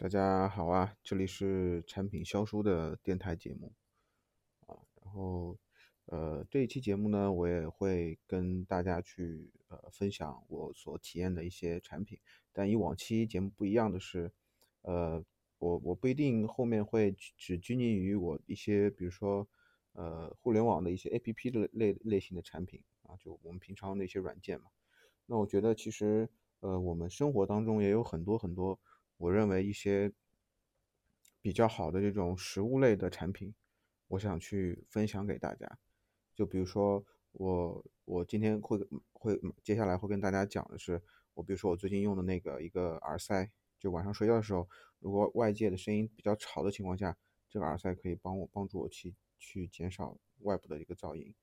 大家好啊，这里是产品销售的电台节目。啊，然后呃这一期节目呢，我也会跟大家去呃分享我所体验的一些产品，但与往期节目不一样的是，呃我我不一定后面会只拘泥于我一些比如说呃互联网的一些 APP 的类类型的产品。啊，就我们平常的一些软件嘛，那我觉得其实呃我们生活当中也有很多很多。我认为一些比较好的这种食物类的产品，我想去分享给大家。就比如说我我今天会会接下来会跟大家讲的是，我比如说我最近用的那个一个耳塞，就晚上睡觉的时候，如果外界的声音比较吵的情况下，这个耳塞可以帮我帮助我去去减少外部的一个噪音。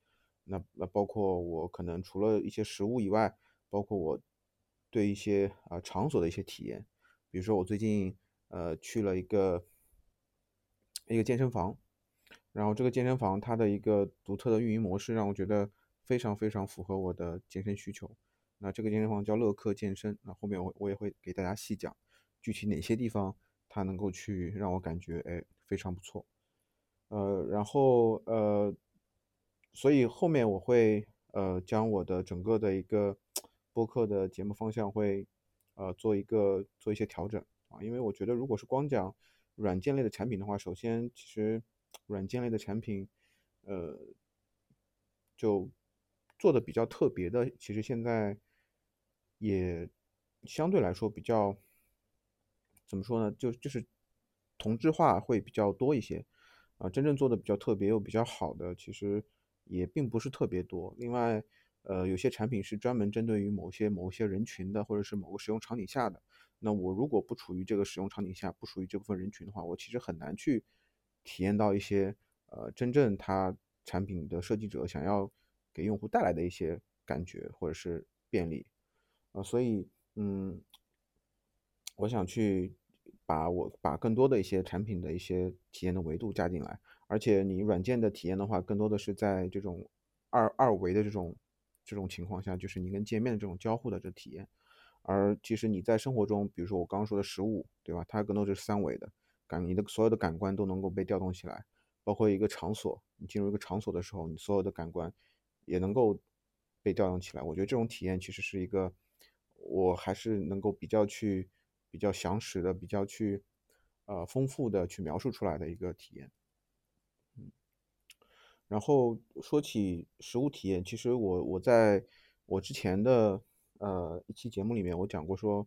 那那包括我可能除了一些食物以外，包括我对一些啊场所的一些体验。比如说我最近呃去了一个一个健身房，然后这个健身房它的一个独特的运营模式让我觉得非常非常符合我的健身需求。那这个健身房叫乐客健身，那后面我我也会给大家细讲具体哪些地方它能够去让我感觉哎非常不错。呃，然后呃，所以后面我会呃将我的整个的一个播客的节目方向会。呃，做一个做一些调整啊，因为我觉得如果是光讲软件类的产品的话，首先其实软件类的产品，呃，就做的比较特别的，其实现在也相对来说比较怎么说呢？就就是同质化会比较多一些啊，真正做的比较特别又比较好的，其实也并不是特别多。另外。呃，有些产品是专门针对于某些某些人群的，或者是某个使用场景下的。那我如果不处于这个使用场景下，不属于这部分人群的话，我其实很难去体验到一些呃真正它产品的设计者想要给用户带来的一些感觉或者是便利啊。所以，嗯，我想去把我把更多的一些产品的一些体验的维度加进来。而且，你软件的体验的话，更多的是在这种二二维的这种。这种情况下，就是你跟界面的这种交互的这体验，而其实你在生活中，比如说我刚刚说的食物，对吧？它更多是三维的感，你的所有的感官都能够被调动起来，包括一个场所，你进入一个场所的时候，你所有的感官也能够被调动起来。我觉得这种体验其实是一个，我还是能够比较去比较详实的、比较去呃丰富的去描述出来的一个体验。然后说起实物体验，其实我我在我之前的呃一期节目里面，我讲过说，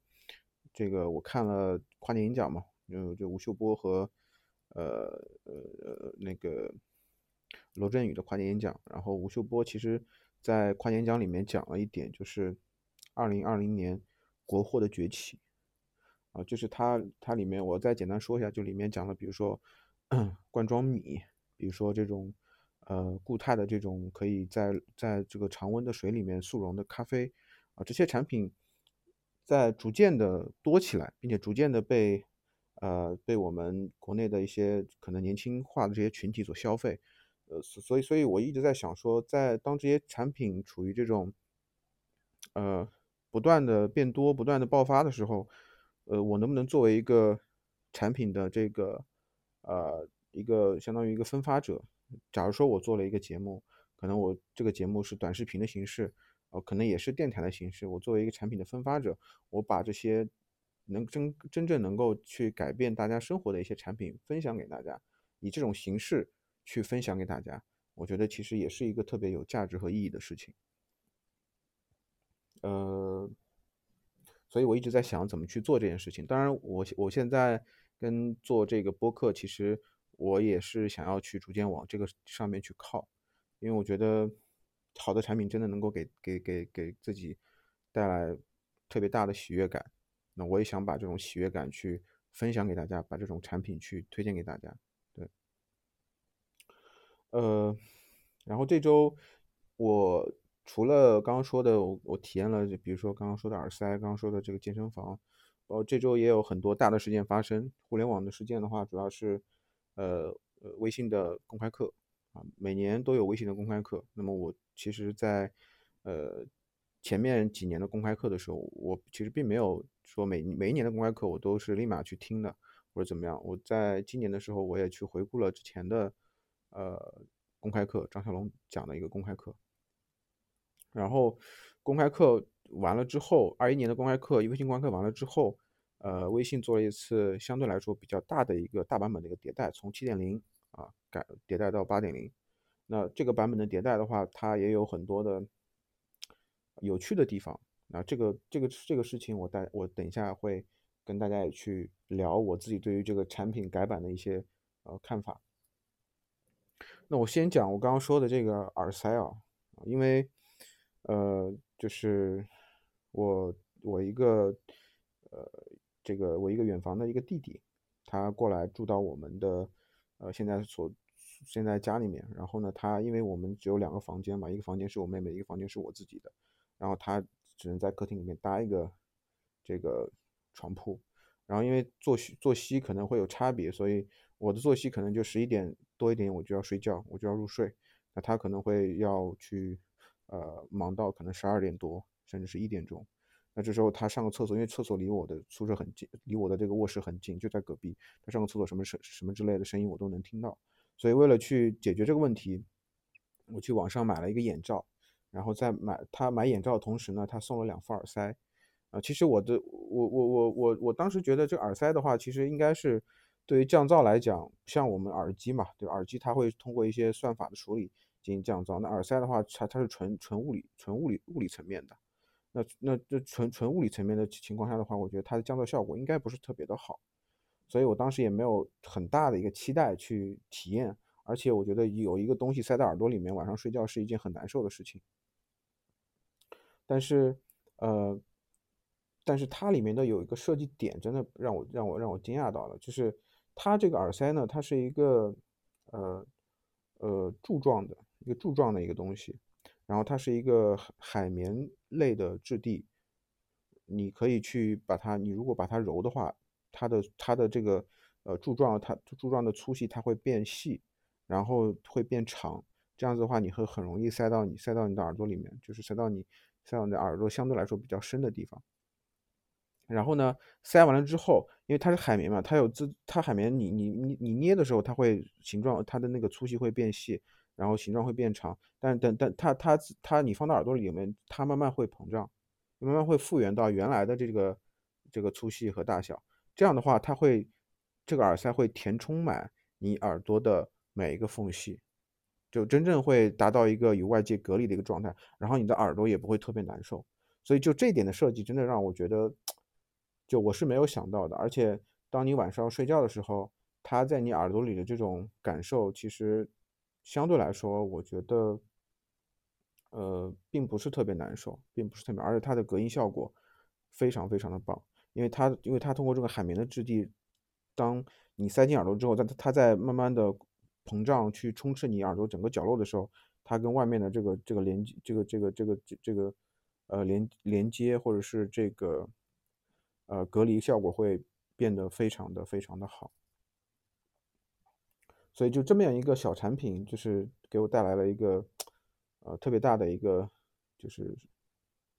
这个我看了跨年演讲嘛，就就吴秀波和呃呃那个罗振宇的跨年演讲。然后吴秀波其实在跨年演讲里面讲了一点，就是二零二零年国货的崛起啊，就是他他里面我再简单说一下，就里面讲了，比如说 罐装米，比如说这种。呃，固态的这种可以在在这个常温的水里面速溶的咖啡啊，这些产品在逐渐的多起来，并且逐渐的被呃被我们国内的一些可能年轻化的这些群体所消费。呃，所以所以我一直在想说，在当这些产品处于这种呃不断的变多、不断的爆发的时候，呃，我能不能作为一个产品的这个呃一个相当于一个分发者？假如说我做了一个节目，可能我这个节目是短视频的形式，呃，可能也是电台的形式。我作为一个产品的分发者，我把这些能真真正能够去改变大家生活的一些产品分享给大家，以这种形式去分享给大家，我觉得其实也是一个特别有价值和意义的事情。呃，所以我一直在想怎么去做这件事情。当然，我我现在跟做这个播客，其实。我也是想要去逐渐往这个上面去靠，因为我觉得好的产品真的能够给给给给自己带来特别大的喜悦感。那我也想把这种喜悦感去分享给大家，把这种产品去推荐给大家。对，呃，然后这周我除了刚刚说的，我我体验了，比如说刚刚说的耳塞，刚刚说的这个健身房，哦，这周也有很多大的事件发生。互联网的事件的话，主要是。呃呃，微信的公开课啊，每年都有微信的公开课。那么我其实，在呃前面几年的公开课的时候，我其实并没有说每每一年的公开课我都是立马去听的，或者怎么样。我在今年的时候，我也去回顾了之前的呃公开课，张小龙讲的一个公开课。然后公开课完了之后，二一年的公开课，微信公开课完了之后，呃，微信做了一次相对来说比较大的一个大版本的一个迭代，从七点零啊改迭代到八点零。那这个版本的迭代的话，它也有很多的有趣的地方。那这个这个这个事情，我待我等一下会跟大家也去聊我自己对于这个产品改版的一些呃看法。那我先讲我刚刚说的这个耳塞啊，因为呃就是我我一个呃这个我一个远房的一个弟弟，他过来住到我们的呃现在所现在家里面，然后呢他因为我们只有两个房间嘛，一个房间是我妹妹，一个房间是我自己的，然后他。只能在客厅里面搭一个这个床铺，然后因为作息作息可能会有差别，所以我的作息可能就十一点多一点我就要睡觉，我就要入睡。那他可能会要去呃忙到可能十二点多，甚至是一点钟。那这时候他上个厕所，因为厕所离我的宿舍很近，离我的这个卧室很近，就在隔壁。他上个厕所什么声什么之类的声音我都能听到。所以为了去解决这个问题，我去网上买了一个眼罩。然后在买他买眼罩的同时呢，他送了两副耳塞，啊，其实我的我我我我我当时觉得这耳塞的话，其实应该是对于降噪来讲，像我们耳机嘛，对耳机它会通过一些算法的处理进行降噪，那耳塞的话，它它是纯纯物理纯物理物理层面的，那那这纯纯物理层面的情况下的话，我觉得它的降噪效果应该不是特别的好，所以我当时也没有很大的一个期待去体验，而且我觉得有一个东西塞在耳朵里面，晚上睡觉是一件很难受的事情。但是，呃，但是它里面的有一个设计点，真的让我让我让我惊讶到了，就是它这个耳塞呢，它是一个呃呃柱状的一个柱状的一个东西，然后它是一个海绵类的质地，你可以去把它，你如果把它揉的话，它的它的这个呃柱状，它柱状的粗细它会变细，然后会变长，这样子的话，你会很容易塞到你塞到你的耳朵里面，就是塞到你。塞到你的耳朵相对来说比较深的地方，然后呢，塞完了之后，因为它是海绵嘛，它有自它海绵，你你你你捏的时候，它会形状，它的那个粗细会变细，然后形状会变长，但等等它它它你放到耳朵里面，它慢慢会膨胀，慢慢会复原到原来的这个这个粗细和大小，这样的话，它会这个耳塞会填充满你耳朵的每一个缝隙。就真正会达到一个与外界隔离的一个状态，然后你的耳朵也不会特别难受，所以就这点的设计真的让我觉得，就我是没有想到的。而且当你晚上睡觉的时候，它在你耳朵里的这种感受，其实相对来说，我觉得，呃，并不是特别难受，并不是特别，而且它的隔音效果非常非常的棒，因为它因为它通过这个海绵的质地，当你塞进耳朵之后，它它在慢慢的。膨胀去充斥你耳朵整个角落的时候，它跟外面的这个这个连接这个这个这个这这个呃连连接或者是这个呃隔离效果会变得非常的非常的好。所以就这么样一个小产品，就是给我带来了一个呃特别大的一个就是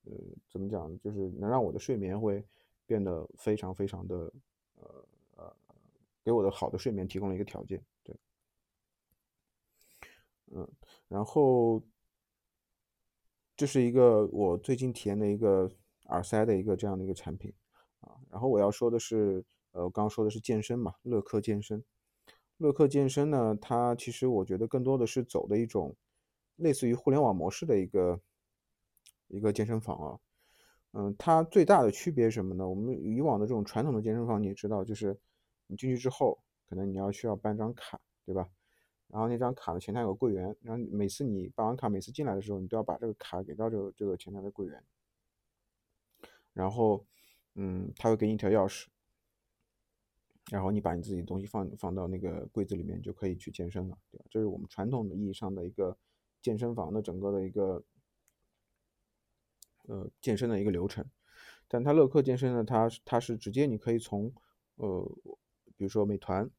呃怎么讲，就是能让我的睡眠会变得非常非常的呃呃给我的好的睡眠提供了一个条件。对嗯，然后这是一个我最近体验的一个耳塞的一个这样的一个产品啊。然后我要说的是，呃，我刚刚说的是健身嘛，乐客健身。乐客健身呢，它其实我觉得更多的是走的一种类似于互联网模式的一个一个健身房啊。嗯，它最大的区别是什么呢？我们以往的这种传统的健身房，你也知道，就是你进去之后，可能你要需要办张卡，对吧？然后那张卡的，前台有个柜员，然后每次你办完卡，每次进来的时候，你都要把这个卡给到这个这个前台的柜员，然后，嗯，他会给你一条钥匙，然后你把你自己的东西放放到那个柜子里面，就可以去健身了，对吧？这是我们传统的意义上的一个健身房的整个的一个，呃，健身的一个流程。但它乐客健身呢，它它是直接你可以从，呃，比如说美团。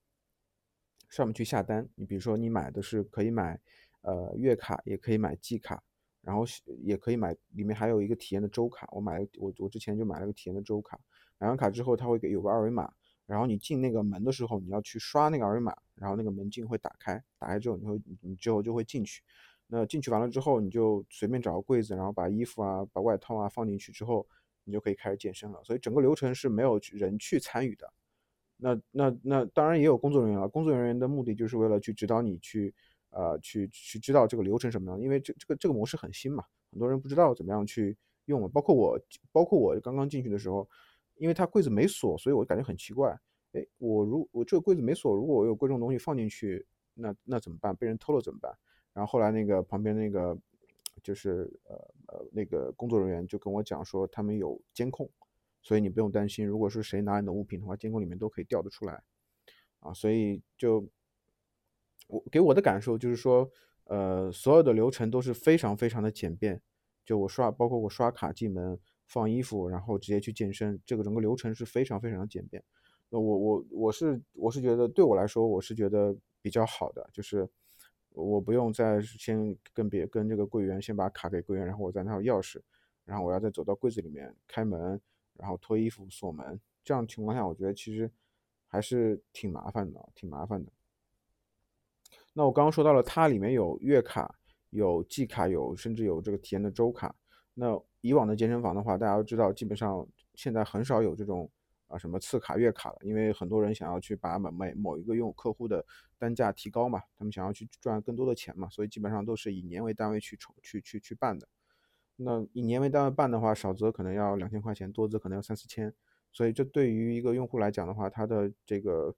上面去下单，你比如说你买的是可以买，呃月卡也可以买季卡，然后也可以买里面还有一个体验的周卡，我买了我我之前就买了个体验的周卡，买完卡之后它会给有个二维码，然后你进那个门的时候，你要去刷那个二维码，然后那个门禁会打开，打开之后你会你之后就会进去。那进去完了之后，你就随便找个柜子，然后把衣服啊、把外套啊放进去之后，你就可以开始健身了。所以整个流程是没有人去参与的。那那那当然也有工作人员了，工作人员的目的就是为了去指导你去呃去去知道这个流程什么样，因为这这个这个模式很新嘛，很多人不知道怎么样去用，包括我包括我刚刚进去的时候，因为它柜子没锁，所以我感觉很奇怪。哎，我如我这个柜子没锁，如果我有贵重东西放进去，那那怎么办？被人偷了怎么办？然后后来那个旁边那个就是呃呃那个工作人员就跟我讲说，他们有监控，所以你不用担心，如果是谁拿你的物品的话，监控里面都可以调得出来，啊，所以就我给我的感受就是说，呃，所有的流程都是非常非常的简便，就我刷，包括我刷卡进门、放衣服，然后直接去健身，这个整个流程是非常非常简便。那我我我是我是觉得对我来说，我是觉得比较好的，就是。我不用再先跟别跟这个柜员先把卡给柜员，然后我再拿钥匙，然后我要再走到柜子里面开门，然后脱衣服锁门。这样情况下，我觉得其实还是挺麻烦的，挺麻烦的。那我刚刚说到了，它里面有月卡、有季卡、有甚至有这个体验的周卡。那以往的健身房的话，大家都知道，基本上现在很少有这种。啊，什么次卡、月卡了？因为很多人想要去把某每某一个用客户的单价提高嘛，他们想要去赚更多的钱嘛，所以基本上都是以年为单位去筹、去去去办的。那以年为单位办的话，少则可能要两千块钱，多则可能要三四千。所以这对于一个用户来讲的话，他的这个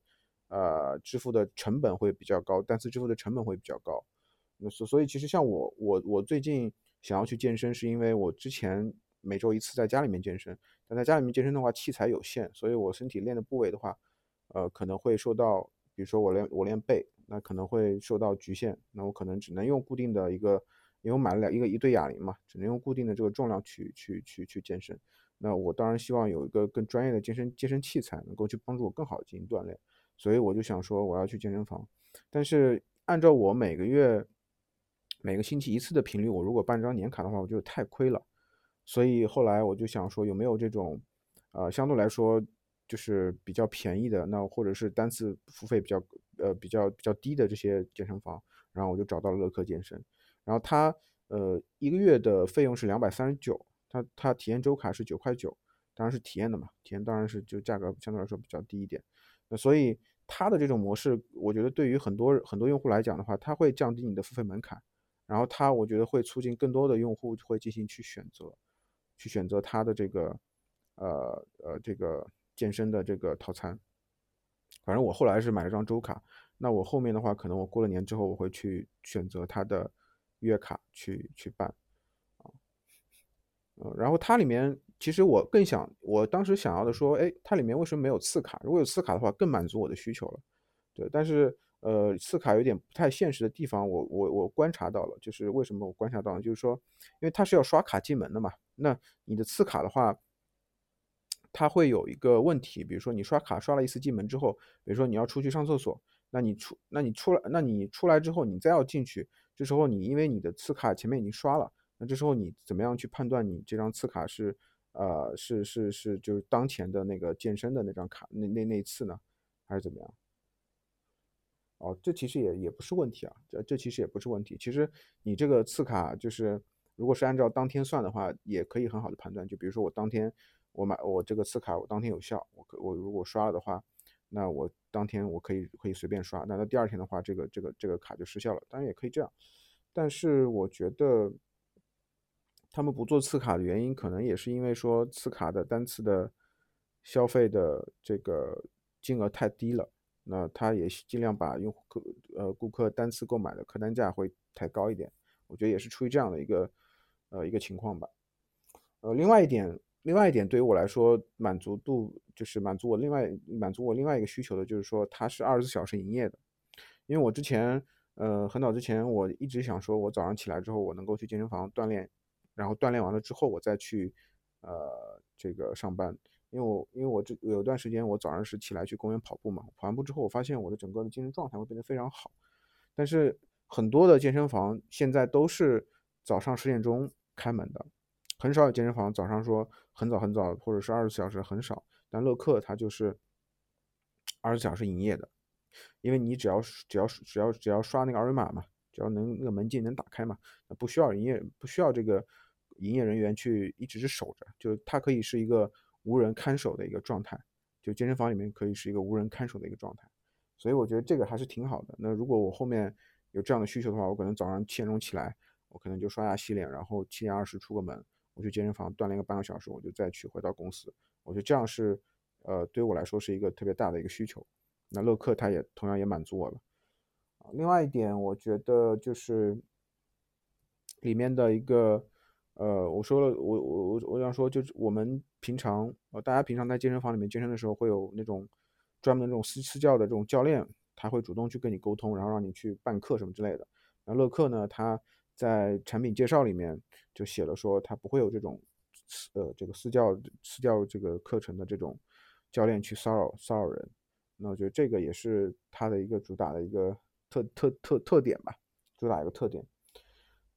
呃支付的成本会比较高，单次支付的成本会比较高。那所所以其实像我我我最近想要去健身，是因为我之前。每周一次在家里面健身，但在家里面健身的话，器材有限，所以我身体练的部位的话，呃，可能会受到，比如说我练我练背，那可能会受到局限，那我可能只能用固定的一个，因为我买了两一个一对哑铃嘛，只能用固定的这个重量去去去去健身。那我当然希望有一个更专业的健身健身器材，能够去帮助我更好的进行锻炼，所以我就想说我要去健身房。但是按照我每个月每个星期一次的频率，我如果办张年卡的话，我觉得太亏了。所以后来我就想说，有没有这种，呃，相对来说就是比较便宜的，那或者是单次付费比较，呃，比较比较低的这些健身房。然后我就找到了乐客健身，然后它，呃，一个月的费用是两百三十九，它它体验周卡是九块九，当然是体验的嘛，体验当然是就价格相对来说比较低一点。那所以它的这种模式，我觉得对于很多很多用户来讲的话，它会降低你的付费门槛，然后它我觉得会促进更多的用户会进行去选择。去选择他的这个，呃呃，这个健身的这个套餐。反正我后来是买了张周卡，那我后面的话，可能我过了年之后，我会去选择他的月卡去去办，啊，嗯，然后它里面其实我更想，我当时想要的说，哎，它里面为什么没有次卡？如果有次卡的话，更满足我的需求了，对，但是。呃，次卡有点不太现实的地方，我我我观察到了，就是为什么我观察到呢？就是说，因为它是要刷卡进门的嘛，那你的次卡的话，它会有一个问题，比如说你刷卡刷了一次进门之后，比如说你要出去上厕所，那你出那你出来那你出来之后你再要进去，这时候你因为你的次卡前面已经刷了，那这时候你怎么样去判断你这张次卡是呃是是是就是当前的那个健身的那张卡那那那次呢，还是怎么样？哦，这其实也也不是问题啊，这这其实也不是问题。其实你这个次卡就是，如果是按照当天算的话，也可以很好的判断。就比如说我当天我买我这个次卡，我当天有效，我可我如果刷了的话，那我当天我可以可以随便刷。那到第二天的话，这个这个这个卡就失效了。当然也可以这样，但是我觉得他们不做次卡的原因，可能也是因为说次卡的单次的消费的这个金额太低了。那他也尽量把用户客呃顾客单次购买的客单价会抬高一点，我觉得也是出于这样的一个呃一个情况吧。呃，另外一点，另外一点对于我来说满足度就是满足我另外满足我另外一个需求的就是说它是二十四小时营业的，因为我之前呃很早之前我一直想说我早上起来之后我能够去健身房锻炼，然后锻炼完了之后我再去呃这个上班。因为我因为我这有段时间我早上是起来去公园跑步嘛，跑完步之后我发现我的整个的精神状态会变得非常好，但是很多的健身房现在都是早上十点钟开门的，很少有健身房早上说很早很早或者是二十四小时很少，但乐客它就是二十四小时营业的，因为你只要只要只要只要刷那个二维码嘛，只要能那个门禁能打开嘛，不需要营业不需要这个营业人员去一直是守着，就它可以是一个无人看守的一个状态，就健身房里面可以是一个无人看守的一个状态，所以我觉得这个还是挺好的。那如果我后面有这样的需求的话，我可能早上七点钟起来，我可能就刷牙洗脸，然后七点二十出个门，我去健身房锻炼个半个小时，我就再去回到公司。我觉得这样是，呃，对我来说是一个特别大的一个需求。那乐客它也同样也满足我了。另外一点，我觉得就是里面的一个，呃，我说了，我我我我想说，就是我们平常，呃，大家平常在健身房里面健身的时候，会有那种专门的这种私私教的这种教练。他会主动去跟你沟通，然后让你去办课什么之类的。那乐客呢，他在产品介绍里面就写了说，他不会有这种，呃，这个私教私教这个课程的这种教练去骚扰骚扰人。那我觉得这个也是他的一个主打的一个特特特特点吧，主打一个特点。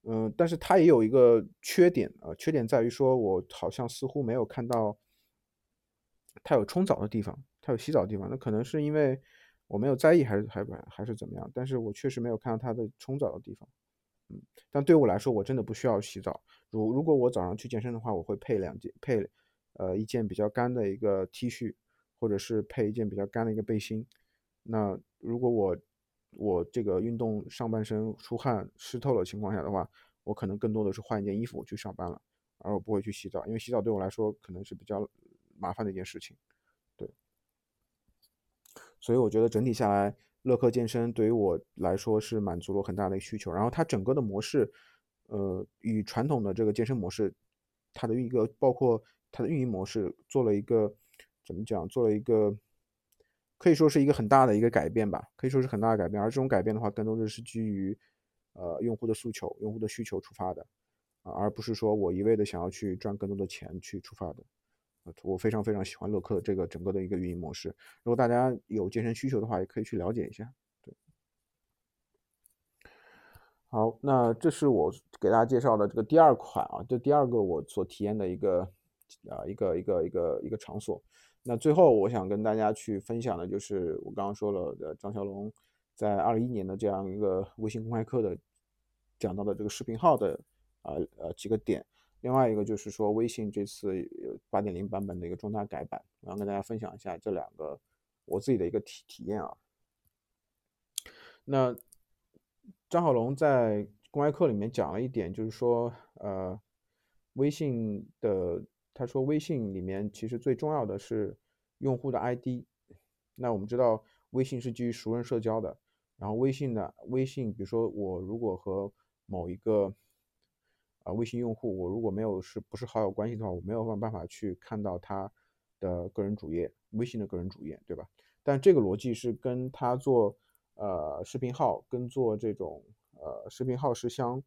嗯，但是它也有一个缺点啊，缺点在于说我好像似乎没有看到他有冲澡的地方，他有洗澡的地方。那可能是因为。我没有在意，还是还还是怎么样？但是我确实没有看到它的冲澡的地方，嗯，但对我来说，我真的不需要洗澡。如如果我早上去健身的话，我会配两件，配呃一件比较干的一个 T 恤，或者是配一件比较干的一个背心。那如果我我这个运动上半身出汗湿透的情况下的话，我可能更多的是换一件衣服去上班了，而我不会去洗澡，因为洗澡对我来说可能是比较麻烦的一件事情。对所以我觉得整体下来，乐客健身对于我来说是满足了很大的需求。然后它整个的模式，呃，与传统的这个健身模式，它的一个包括它的运营模式做了一个怎么讲？做了一个可以说是一个很大的一个改变吧，可以说是很大的改变。而这种改变的话，更多的是基于呃用户的诉求、用户的需求出发的，啊，而不是说我一味的想要去赚更多的钱去出发的。我非常非常喜欢乐客这个整个的一个运营模式。如果大家有健身需求的话，也可以去了解一下。对，好，那这是我给大家介绍的这个第二款啊，这第二个我所体验的一个啊一个一个一个一个场所。那最后我想跟大家去分享的就是我刚刚说了的张小龙在二一年的这样一个微信公开课的讲到的这个视频号的啊呃几个点。另外一个就是说，微信这次八点零版本的一个重大改版，然后跟大家分享一下这两个我自己的一个体体验啊。那张小龙在公开课里面讲了一点，就是说，呃，微信的，他说微信里面其实最重要的是用户的 ID。那我们知道，微信是基于熟人社交的，然后微信的微信，比如说我如果和某一个啊，微信用户，我如果没有是不是好友关系的话，我没有办法去看到他的个人主页，微信的个人主页，对吧？但这个逻辑是跟他做呃视频号跟做这种呃视频号是相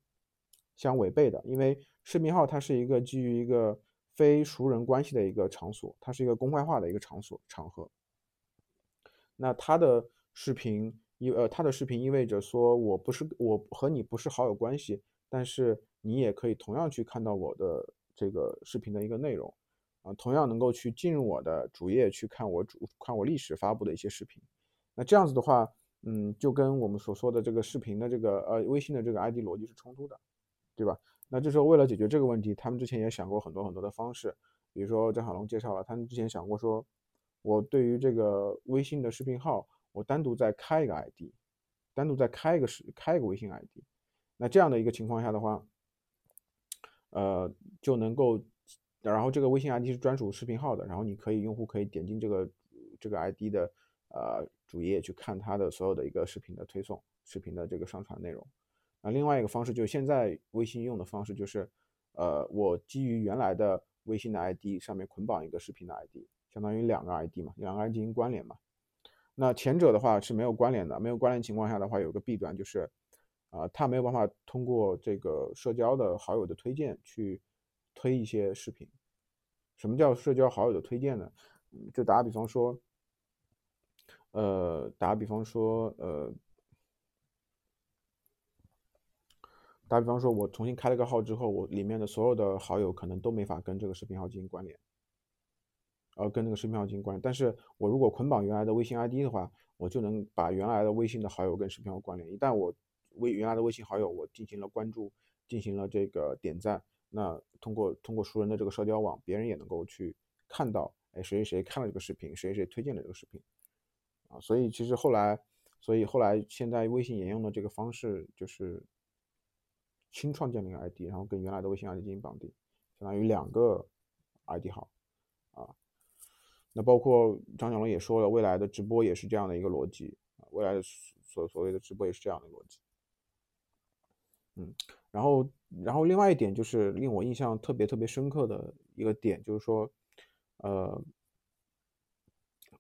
相违背的，因为视频号它是一个基于一个非熟人关系的一个场所，它是一个公开化的一个场所场合。那他的视频意呃他的视频意味着说我不是我和你不是好友关系，但是。你也可以同样去看到我的这个视频的一个内容，啊，同样能够去进入我的主页去看我主看我历史发布的一些视频。那这样子的话，嗯，就跟我们所说的这个视频的这个呃微信的这个 ID 逻辑是冲突的，对吧？那这时候为了解决这个问题，他们之前也想过很多很多的方式，比如说张小龙介绍了，他们之前想过说，我对于这个微信的视频号，我单独再开一个 ID，单独再开一个视开一个微信 ID。那这样的一个情况下的话，呃，就能够，然后这个微信 ID 是专属视频号的，然后你可以用户可以点进这个这个 ID 的呃主页去看它的所有的一个视频的推送，视频的这个上传内容。那另外一个方式就是现在微信用的方式就是，呃，我基于原来的微信的 ID 上面捆绑一个视频的 ID，相当于两个 ID 嘛，两个 ID 进行关联嘛。那前者的话是没有关联的，没有关联情况下的话，有个弊端就是。啊，他没有办法通过这个社交的好友的推荐去推一些视频。什么叫社交好友的推荐呢？就打比方说，呃，打比方说，呃，打比方说，我重新开了个号之后，我里面的所有的好友可能都没法跟这个视频号进行关联。呃，跟那个视频号进行关联。但是我如果捆绑原来的微信 ID 的话，我就能把原来的微信的好友跟视频号关联。一旦我微原来的微信好友我进行了关注，进行了这个点赞，那通过通过熟人的这个社交网，别人也能够去看到，哎，谁谁谁看了这个视频，谁谁推荐了这个视频，啊，所以其实后来，所以后来现在微信沿用的这个方式就是新创建了一个 ID，然后跟原来的微信 ID 进行绑定，相当于两个 ID 号，啊，那包括张小龙也说了，未来的直播也是这样的一个逻辑，未来的所所谓的直播也是这样的逻辑。嗯，然后，然后另外一点就是令我印象特别特别深刻的一个点，就是说，呃，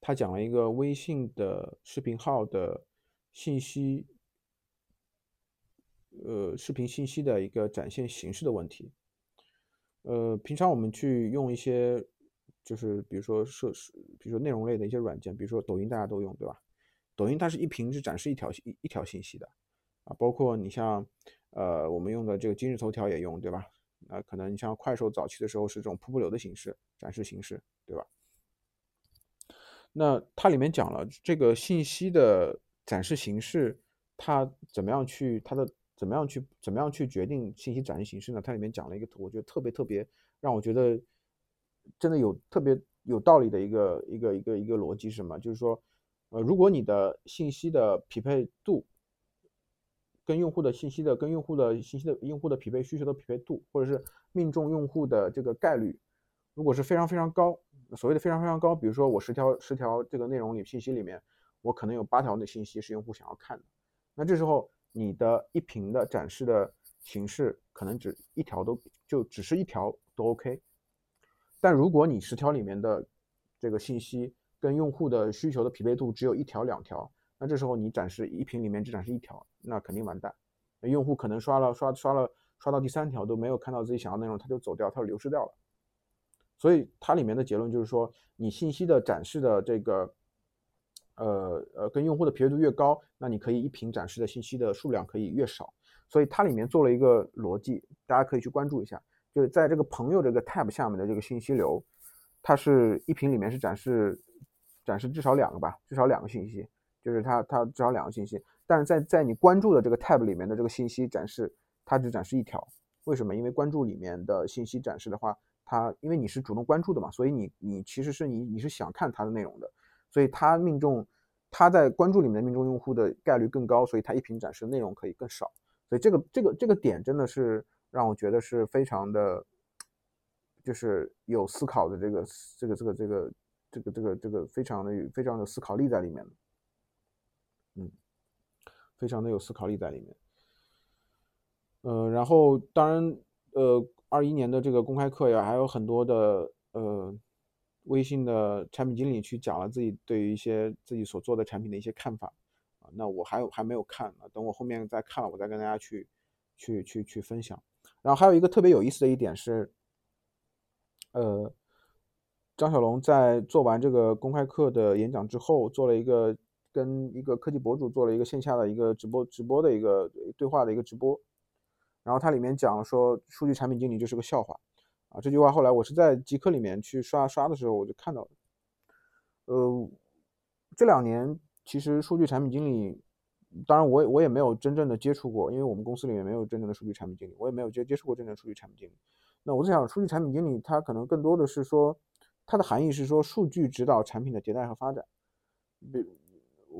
他讲了一个微信的视频号的信息，呃，视频信息的一个展现形式的问题。呃，平常我们去用一些，就是比如说设施，比如说内容类的一些软件，比如说抖音，大家都用，对吧？抖音它是一屏是展示一条一一条信息的，啊，包括你像。呃，我们用的这个今日头条也用，对吧？那可能你像快手早期的时候是这种瀑布流的形式展示形式，对吧？那它里面讲了这个信息的展示形式，它怎么样去它的怎么样去怎么样去决定信息展示形式呢？它里面讲了一个我觉得特别特别让我觉得真的有特别有道理的一个一个一个一个逻辑是什么？就是说，呃，如果你的信息的匹配度。跟用户的信息的、跟用户的信息的、用户的匹配需求的匹配度，或者是命中用户的这个概率，如果是非常非常高，所谓的非常非常高，比如说我十条十条这个内容里信息里面，我可能有八条的信息是用户想要看的，那这时候你的一屏的展示的形式可能只一条都就只是一条都 OK，但如果你十条里面的这个信息跟用户的需求的匹配度只有一条两条。那这时候你展示一屏里面只展示一条，那肯定完蛋。用户可能刷了刷刷了刷到第三条都没有看到自己想要内容，他就走掉，他就流失掉了。所以它里面的结论就是说，你信息的展示的这个，呃呃，跟用户的匹配度越高，那你可以一屏展示的信息的数量可以越少。所以它里面做了一个逻辑，大家可以去关注一下，就是在这个朋友这个 tab 下面的这个信息流，它是一屏里面是展示展示至少两个吧，至少两个信息。就是它，它至少两个信息，但是在在你关注的这个 tab 里面的这个信息展示，它只展示一条。为什么？因为关注里面的信息展示的话，它因为你是主动关注的嘛，所以你你其实是你你是想看它的内容的，所以它命中它在关注里面的命中用户的概率更高，所以它一屏展示的内容可以更少。所以这个这个这个点真的是让我觉得是非常的，就是有思考的这个这个这个这个这个这个这个非常的非常的思考力在里面。嗯，非常的有思考力在里面。呃，然后当然，呃，二一年的这个公开课呀，还有很多的呃，微信的产品经理去讲了自己对于一些自己所做的产品的一些看法啊。那我还有还没有看，等我后面再看了，我再跟大家去去去去分享。然后还有一个特别有意思的一点是，呃，张小龙在做完这个公开课的演讲之后，做了一个。跟一个科技博主做了一个线下的一个直播，直播的一个对话的一个直播，然后它里面讲说数据产品经理就是个笑话啊，这句话后来我是在极客里面去刷刷的时候我就看到了，呃，这两年其实数据产品经理，当然我也我也没有真正的接触过，因为我们公司里面没有真正的数据产品经理，我也没有接接触过真正的数据产品经理。那我在想，数据产品经理他可能更多的是说，它的含义是说数据指导产品的迭代和发展，比。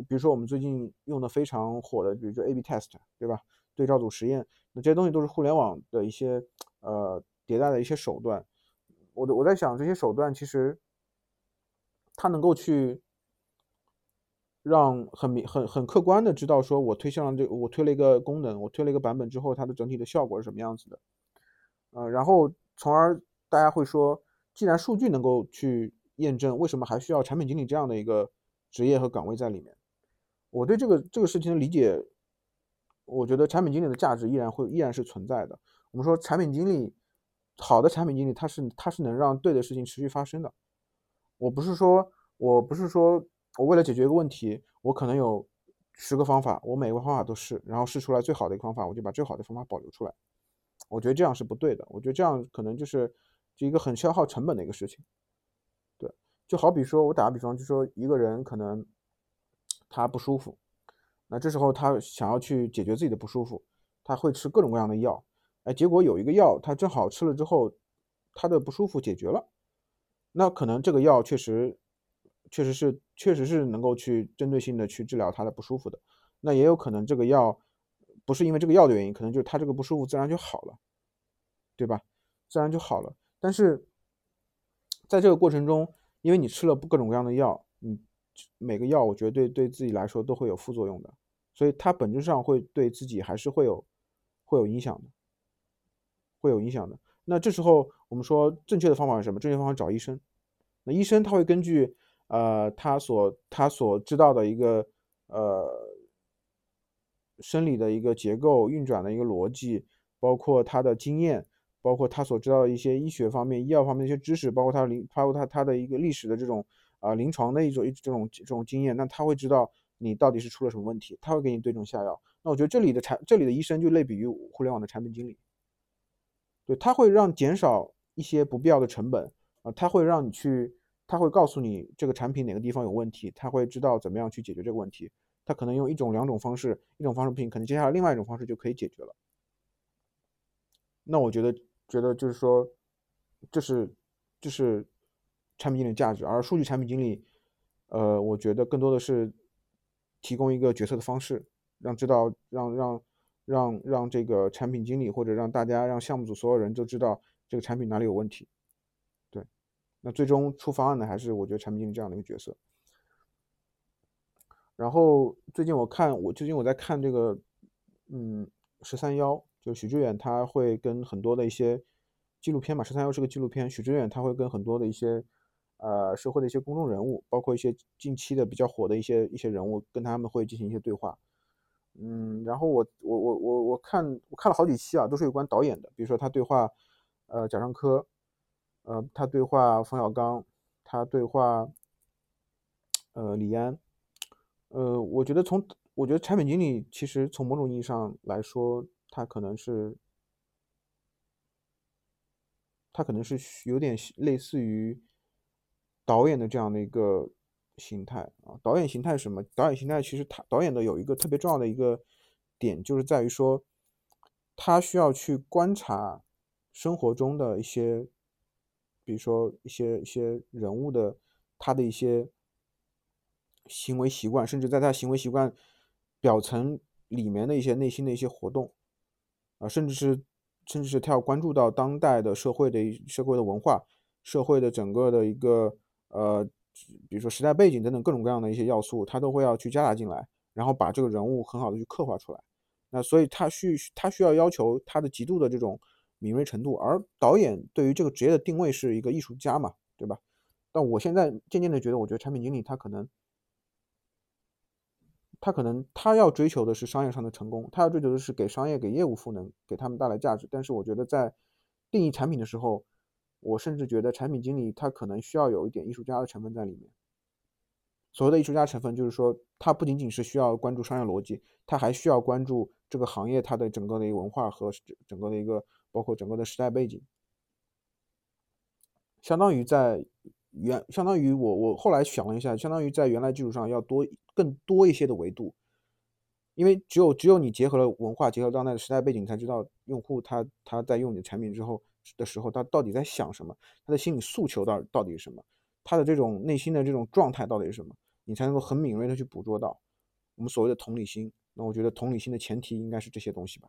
比如说我们最近用的非常火的，比如说 A/B test，对吧？对照组实验，那这些东西都是互联网的一些呃迭代的一些手段。我的我在想，这些手段其实它能够去让很明很很客观的知道，说我推向了这我推了一个功能，我推了一个版本之后，它的整体的效果是什么样子的。呃，然后从而大家会说，既然数据能够去验证，为什么还需要产品经理这样的一个职业和岗位在里面？我对这个这个事情的理解，我觉得产品经理的价值依然会依然是存在的。我们说产品经理，好的产品经理他是他是能让对的事情持续发生的。我不是说我不是说我为了解决一个问题，我可能有十个方法，我每个方法都试，然后试出来最好的一个方法，我就把最好的方法保留出来。我觉得这样是不对的。我觉得这样可能就是就一个很消耗成本的一个事情。对，就好比说，我打个比方，就说一个人可能他不舒服，那这时候他想要去解决自己的不舒服，他会吃各种各样的药，哎，结果有一个药他正好吃了之后，他的不舒服解决了，那可能这个药确实确实是确实是能够去针对性的去治疗他的不舒服的，那也有可能这个药不是因为这个药的原因，可能就是他这个不舒服自然就好了，对吧？自然就好了。但是在这个过程中，因为你吃了各种各样的药，你每个药我觉得对对自己来说都会有副作用的，所以它本质上会对自己还是会有会有影响的，会有影响的。那这时候我们说正确的方法是什么？正确方法找医生。那医生他会根据呃他所他所知道的一个呃生理的一个结构运转的一个逻辑，包括他的经验。包括他所知道的一些医学方面、医药方面的一些知识，包括他临，包括他他的一个历史的这种啊临床的一种一这种这种经验，那他会知道你到底是出了什么问题，他会给你对症下药。那我觉得这里的产这里的医生就类比于互联网的产品经理，对他会让减少一些不必要的成本啊，他会让你去，他会告诉你这个产品哪个地方有问题，他会知道怎么样去解决这个问题，他可能用一种两种方式，一种方式不行，可能接下来另外一种方式就可以解决了。那我觉得。觉得就是说，这是这是产品经理的价值，而数据产品经理，呃，我觉得更多的是提供一个决策的方式，让知道让让让让这个产品经理或者让大家让项目组所有人都知道这个产品哪里有问题。对，那最终出方案的还是我觉得产品经理这样的一个角色。然后最近我看我最近我在看这个，嗯，十三幺。就许知远他会跟很多的一些纪录片嘛，十三幺是个纪录片，许知远他会跟很多的一些呃社会的一些公众人物，包括一些近期的比较火的一些一些人物，跟他们会进行一些对话。嗯，然后我我我我我看我看了好几期啊，都是有关导演的，比如说他对话呃贾樟柯，呃他对话冯小刚，他对话呃李安，呃我觉得从我觉得产品经理其实从某种意义上来说。他可能是，他可能是有点类似于导演的这样的一个形态啊。导演形态是什么？导演形态其实他导演的有一个特别重要的一个点，就是在于说，他需要去观察生活中的一些，比如说一些一些人物的他的一些行为习惯，甚至在他行为习惯表层里面的一些内心的一些活动。啊，甚至是，甚至是他要关注到当代的社会的社会的文化、社会的整个的一个呃，比如说时代背景等等各种各样的一些要素，他都会要去加大进来，然后把这个人物很好的去刻画出来。那所以他需他需要要求他的极度的这种敏锐程度，而导演对于这个职业的定位是一个艺术家嘛，对吧？但我现在渐渐的觉得，我觉得产品经理他可能。他可能他要追求的是商业上的成功，他要追求的是给商业、给业务赋能，给他们带来价值。但是我觉得在定义产品的时候，我甚至觉得产品经理他可能需要有一点艺术家的成分在里面。所谓的艺术家成分，就是说他不仅仅是需要关注商业逻辑，他还需要关注这个行业它的整个的一个文化和整个的一个包括整个的时代背景，相当于在。原相当于我我后来想了一下，相当于在原来基础上要多更多一些的维度，因为只有只有你结合了文化，结合当代的时代背景，才知道用户他他在用你的产品之后的时候，他到底在想什么，他的心理诉求到到底是什么，他的这种内心的这种状态到底是什么，你才能够很敏锐的去捕捉到我们所谓的同理心。那我觉得同理心的前提应该是这些东西吧，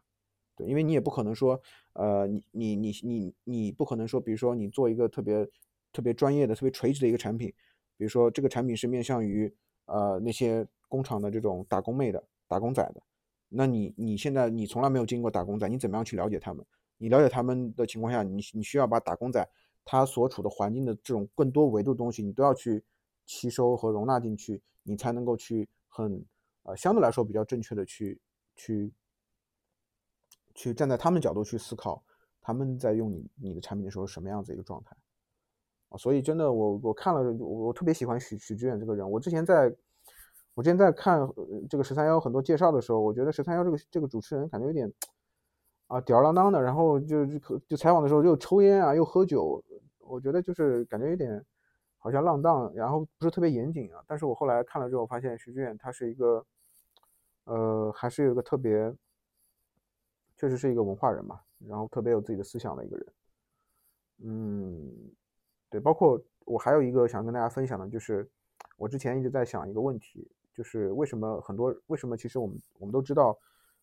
对，因为你也不可能说，呃，你你你你你不可能说，比如说你做一个特别。特别专业的、特别垂直的一个产品，比如说这个产品是面向于呃那些工厂的这种打工妹的、打工仔的，那你你现在你从来没有经过打工仔，你怎么样去了解他们？你了解他们的情况下，你你需要把打工仔他所处的环境的这种更多维度东西，你都要去吸收和容纳进去，你才能够去很呃相对来说比较正确的去去去站在他们角度去思考，他们在用你你的产品的时候什么样子一个状态。所以真的，我我看了，我我特别喜欢许许知远这个人。我之前在，我之前在看这个十三幺很多介绍的时候，我觉得十三幺这个这个主持人感觉有点啊吊儿郎当的，然后就就就采访的时候又抽烟啊又喝酒，我觉得就是感觉有点好像浪荡，然后不是特别严谨啊。但是我后来看了之后，发现徐志远他是一个，呃，还是有一个特别，确实是一个文化人嘛，然后特别有自己的思想的一个人。嗯，对，包括我还有一个想跟大家分享的，就是我之前一直在想一个问题，就是为什么很多为什么其实我们我们都知道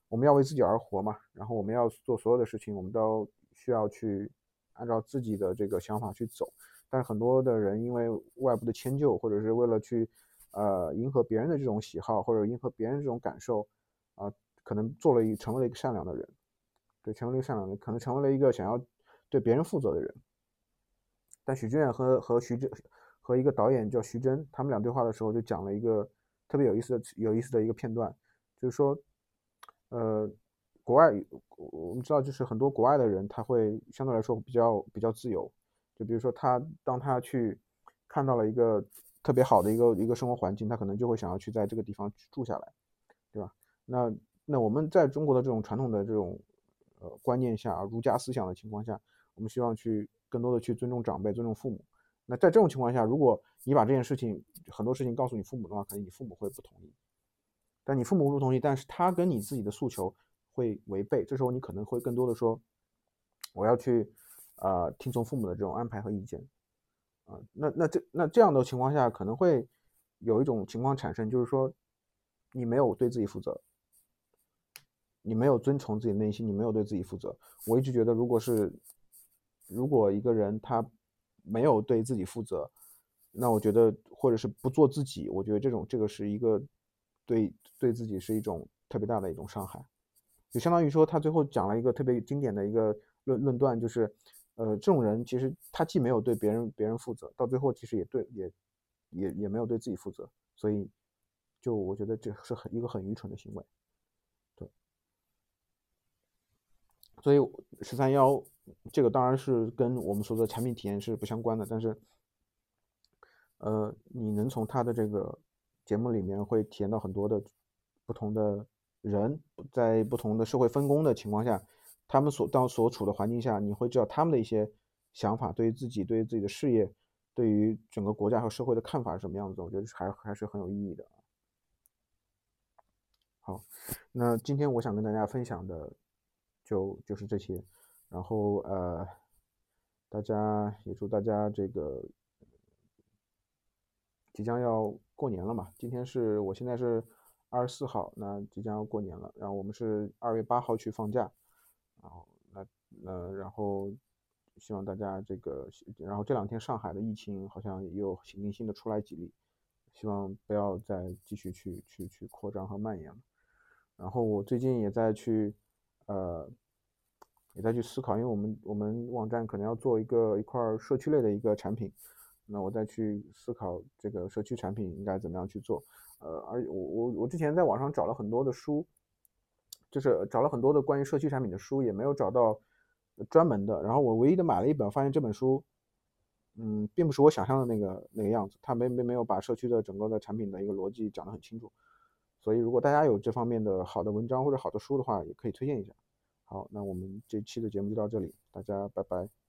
我们要为自己而活嘛，然后我们要做所有的事情，我们都需要去按照自己的这个想法去走。但是很多的人因为外部的迁就，或者是为了去，呃，迎合别人的这种喜好，或者迎合别人这种感受，啊，可能做了一成为了一个善良的人，对，成为了一个善良的，可能成为了一个想要对别人负责的人。但许志远和和徐峥和一个导演叫徐峥，他们俩对话的时候就讲了一个特别有意思的有意思的一个片段，就是说，呃，国外我们知道，就是很多国外的人他会相对来说比较比较自由。就比如说他，当他去看到了一个特别好的一个一个生活环境，他可能就会想要去在这个地方去住下来，对吧？那那我们在中国的这种传统的这种呃观念下，儒家思想的情况下，我们希望去更多的去尊重长辈，尊重父母。那在这种情况下，如果你把这件事情很多事情告诉你父母的话，可能你父母会不同意。但你父母不同意，但是他跟你自己的诉求会违背，这时候你可能会更多的说，我要去。啊，听从父母的这种安排和意见，啊，那那这那这样的情况下，可能会有一种情况产生，就是说，你没有对自己负责，你没有遵从自己内心，你没有对自己负责。我一直觉得，如果是如果一个人他没有对自己负责，那我觉得或者是不做自己，我觉得这种这个是一个对对自己是一种特别大的一种伤害，就相当于说他最后讲了一个特别经典的一个论论断，就是。呃，这种人其实他既没有对别人别人负责，到最后其实也对也也也没有对自己负责，所以就我觉得这是很一个很愚蠢的行为，对。所以十三幺这个当然是跟我们说的产品体验是不相关的，但是呃，你能从他的这个节目里面会体验到很多的不同的人在不同的社会分工的情况下。他们所当所处的环境下，你会知道他们的一些想法，对于自己、对于自己的事业、对于整个国家和社会的看法是什么样子？我觉得还还是很有意义的。好，那今天我想跟大家分享的就就是这些，然后呃，大家也祝大家这个即将要过年了嘛，今天是我现在是二十四号，那即将要过年了，然后我们是二月八号去放假。然后，那那然后，希望大家这个，然后这两天上海的疫情好像也有零星的出来几例，希望不要再继续去去去扩张和蔓延了。然后我最近也在去，呃，也在去思考，因为我们我们网站可能要做一个一块社区类的一个产品，那我再去思考这个社区产品应该怎么样去做。呃，而我我我之前在网上找了很多的书。就是找了很多的关于社区产品的书，也没有找到专门的。然后我唯一的买了一本，发现这本书，嗯，并不是我想象的那个那个样子。它没没没有把社区的整个的产品的一个逻辑讲得很清楚。所以如果大家有这方面的好的文章或者好的书的话，也可以推荐一下。好，那我们这期的节目就到这里，大家拜拜。